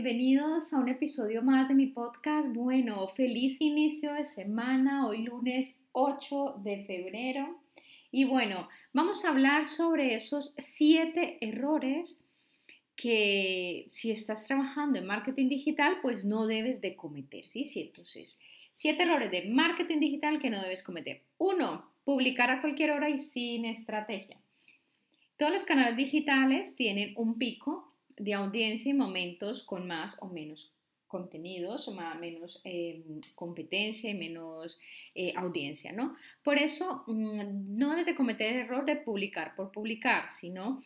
Bienvenidos a un episodio más de mi podcast. Bueno, feliz inicio de semana, hoy lunes 8 de febrero. Y bueno, vamos a hablar sobre esos siete errores que si estás trabajando en marketing digital, pues no debes de cometer, ¿sí? sí entonces, siete errores de marketing digital que no debes cometer. Uno, publicar a cualquier hora y sin estrategia. Todos los canales digitales tienen un pico de audiencia y momentos con más o menos contenidos, más, menos eh, competencia y menos eh, audiencia, ¿no? Por eso mm, no debes de cometer el error de publicar por publicar, sino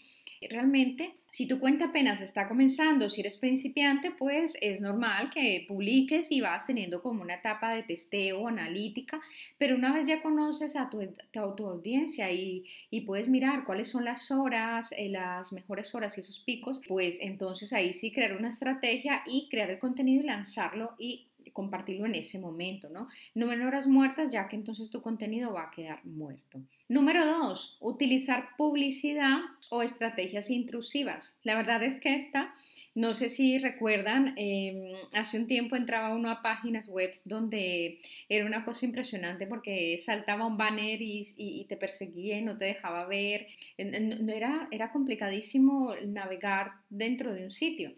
realmente, si tu cuenta apenas está comenzando, si eres principiante, pues es normal que publiques y vas teniendo como una etapa de testeo, analítica, pero una vez ya conoces a tu, audiencia y, puedes mirar cuáles son las horas, eh, las mejores horas y esos picos, pues entonces ahí sí crear una estrategia y crear el contenido y lanzarlo y compartirlo en ese momento, ¿no? No en horas muertas, ya que entonces tu contenido va a quedar muerto. Número dos, utilizar publicidad o estrategias intrusivas. La verdad es que esta, no sé si recuerdan, em, hace un tiempo entraba uno a páginas web donde era una cosa impresionante porque saltaba un banner y, te perseguía y no te dejaba ver. Era, era complicadísimo navegar dentro de un sitio.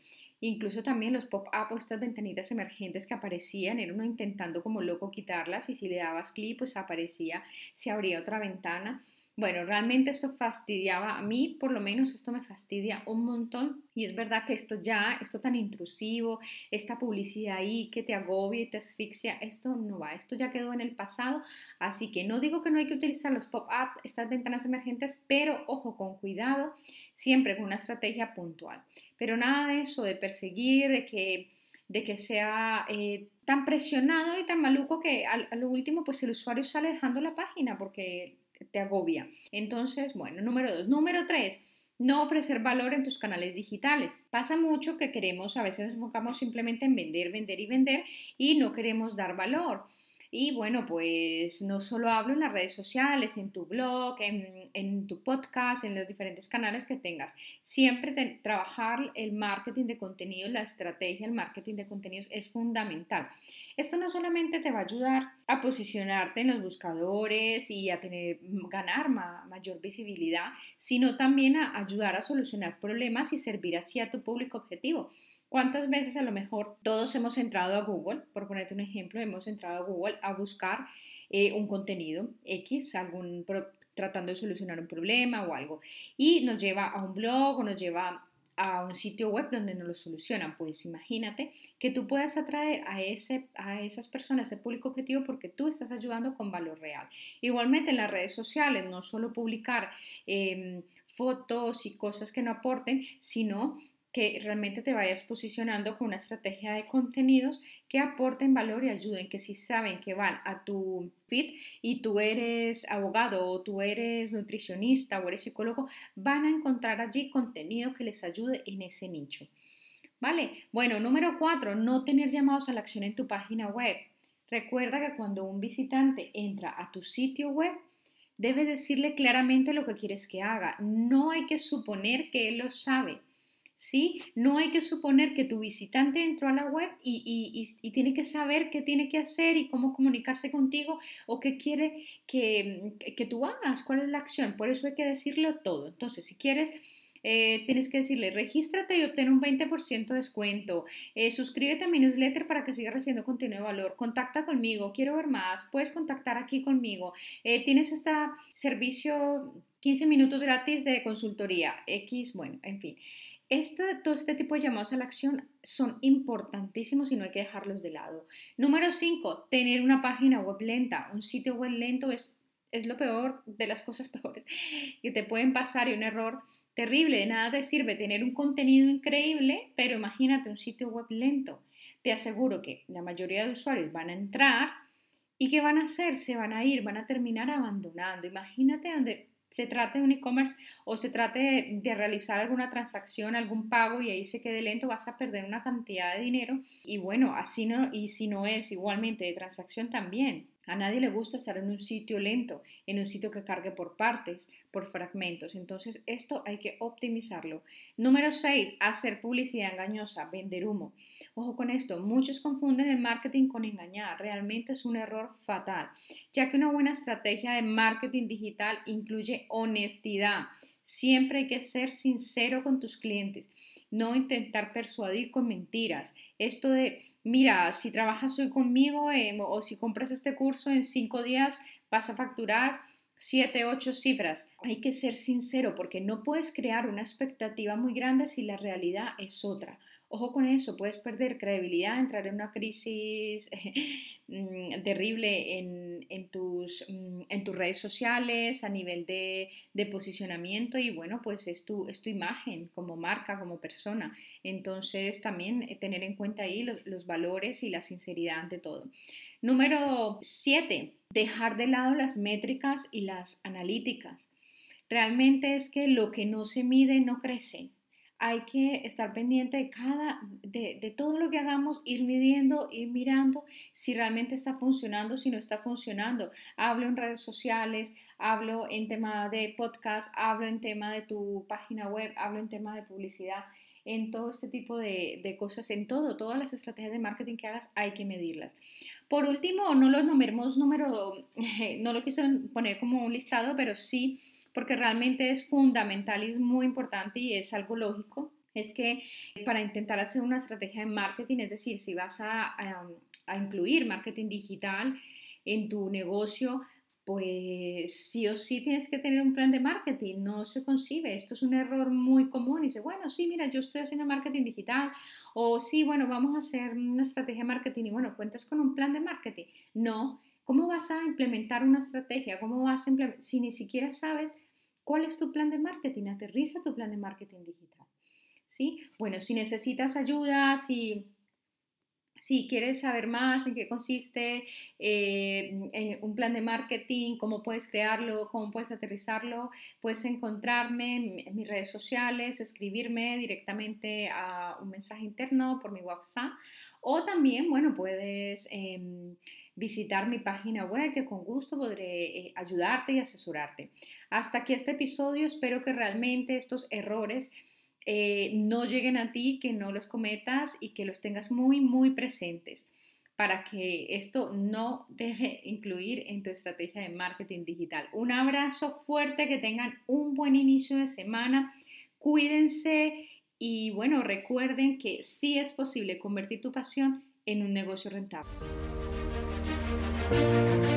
Incluso también los pop-up o estas ventanitas emergentes que aparecían, era uno intentando como loco quitarlas y si le dabas clic pues aparecía, se abría otra ventana. Bueno, realmente esto fastidiaba, a mí por lo menos esto me fastidia un montón y es verdad que esto ya, esto tan intrusivo, esta publicidad ahí que te agobia y te asfixia, esto no va, esto ya quedó en el pasado, así que no digo que no hay que utilizar los pop-up, estas ventanas emergentes, pero ojo con cuidado, siempre con una estrategia puntual. Pero nada de eso, de perseguir, de que, de que sea... Eh, tan presionado y tan maluco que a, a lo último pues el usuario sale dejando la página porque te agobia. Entonces, bueno, número dos. Número tres, no ofrecer valor en tus canales digitales. Pasa mucho que queremos, a veces nos enfocamos simplemente en vender, vender y vender y no queremos dar valor. Y bueno, pues no solo hablo en las redes sociales, en tu blog, en, tu podcast, en los diferentes canales que tengas. Siempre trabajar el marketing de contenido, la estrategia, el marketing de contenidos es fundamental. Esto no solamente te va a ayudar a posicionarte en los buscadores y a tener, ganar mayor visibilidad, sino también a ayudar a solucionar problemas y servir así a tu público objetivo. ¿Cuántas veces a lo mejor todos hemos entrado a Google, por ponerte un ejemplo, hemos entrado a Google a buscar eh, un contenido X, algún tratando de solucionar un problema o algo, y nos lleva a un blog o nos lleva a un sitio web donde nos lo solucionan. Pues imagínate que tú puedas atraer a, ese, a esas personas, ese público objetivo, porque tú estás ayudando con valor real. Igualmente en las redes sociales, no solo publicar em, fotos y cosas que no aporten, sino que realmente te vayas posicionando con una estrategia de contenidos que aporten valor y ayuden, que si saben que van a tu feed y tú eres abogado o tú eres nutricionista o eres psicólogo, van a encontrar allí contenido que les ayude en ese nicho. ¿Vale? Bueno, número cuatro, no tener llamados a la acción en tu página web. Recuerda que cuando un visitante entra a tu sitio web, debes decirle claramente lo que quieres que haga. No hay que suponer que él lo sabe. ¿Sí? No hay que suponer que tu visitante entró a la web y, tiene que saber qué tiene que hacer y cómo comunicarse contigo o qué quiere que, que tú hagas, cuál es la acción. Por eso hay que decirle todo. Entonces, si quieres... Eh, tienes que decirle, regístrate y obtén un 20% de descuento, eh, suscríbete a mi newsletter para que sigas recibiendo contenido de valor, contacta conmigo, quiero ver más, puedes contactar aquí conmigo, eh, tienes este servicio 15 minutos gratis de consultoría, X, bueno, en fin. Este, todo este tipo de llamados a la acción son importantísimos y no hay que dejarlos de lado. Número 5, tener una página web lenta. Un sitio web lento es es lo peor de las cosas peores que te pueden pasar y un error terrible. De nada te sirve tener un contenido increíble, pero imagínate un sitio web lento. Te aseguro que la mayoría de usuarios van a entrar y ¿qué van a hacer? Se van a ir, van a terminar abandonando. Imagínate donde se trate de un e-commerce o se trate de, realizar alguna transacción, algún pago y ahí se quede lento, vas a perder una cantidad de dinero. Y bueno, así no, y si no es igualmente de transacción también. A nadie le gusta estar en un sitio lento, en un sitio que cargue por partes, por fragmentos. Entonces, esto hay que optimizarlo. Número 6, hacer publicidad engañosa, vender humo. Ojo con esto, muchos confunden el marketing con engañar. Realmente es un error fatal, ya que una buena estrategia de marketing digital incluye honestidad. Siempre hay que ser sincero con tus clientes, no intentar persuadir con mentiras. Esto de mira, si trabajas hoy conmigo em, o si compras este curso en cinco días vas a facturar siete, ocho cifras. Hay que ser sincero porque no puedes crear una expectativa muy grande si la realidad es otra. Ojo con eso, puedes perder credibilidad, entrar en una crisis mm, terrible en, tus, mm, en, tus, redes sociales, a nivel de, posicionamiento y bueno, pues es tu, es tu, imagen como marca, como persona. Entonces también eh, tener en cuenta ahí los, los valores y la sinceridad ante todo. Número 7, dejar de lado las métricas y las analíticas. Realmente es que lo que no se mide no crece hay que estar pendiente de cada, de, todo lo que hagamos, ir midiendo, ir mirando si realmente está funcionando, si no está funcionando. Hablo en redes sociales, hablo en tema de podcast, hablo en tema de tu página web, hablo en tema de publicidad, en todo este tipo de, cosas, en todo, todas las estrategias de marketing que hagas hay que medirlas. Por último, no los numeremos número, no lo quise poner como un listado, pero sí porque realmente es fundamental y es muy importante y es algo lógico, es que para intentar hacer una estrategia de marketing, es decir, si vas a, incluir marketing digital en tu negocio, pues sí o sí tienes que tener un plan de marketing, no se concibe. Esto es un error muy común. Y dice, bueno, sí, mira, yo estoy haciendo marketing digital. O sí, bueno, vamos a hacer una estrategia de marketing y bueno, cuentas con un plan de marketing. No, ¿cómo vas a implementar una estrategia? ¿Cómo vas a implementar? Si ni siquiera sabes ¿Cuál es tu plan de marketing? Aterriza tu plan de marketing digital. ¿Sí? Bueno, si necesitas ayuda, si, si quieres saber más en qué consiste eh, un plan de marketing, cómo puedes crearlo, cómo puedes aterrizarlo, puedes encontrarme en mis redes sociales, escribirme directamente a un mensaje interno por mi WhatsApp o también, bueno, puedes... Em, visitar mi página web que con gusto podré eh, ayudarte y asesorarte. Hasta aquí este episodio, espero que realmente estos errores eh, no lleguen a ti, que no los cometas y que los tengas muy, muy presentes para que esto no deje incluir en tu estrategia de marketing digital. Un abrazo fuerte, que tengan un buen inicio de semana, cuídense y bueno, recuerden que sí es posible convertir tu pasión en un negocio rentable. Música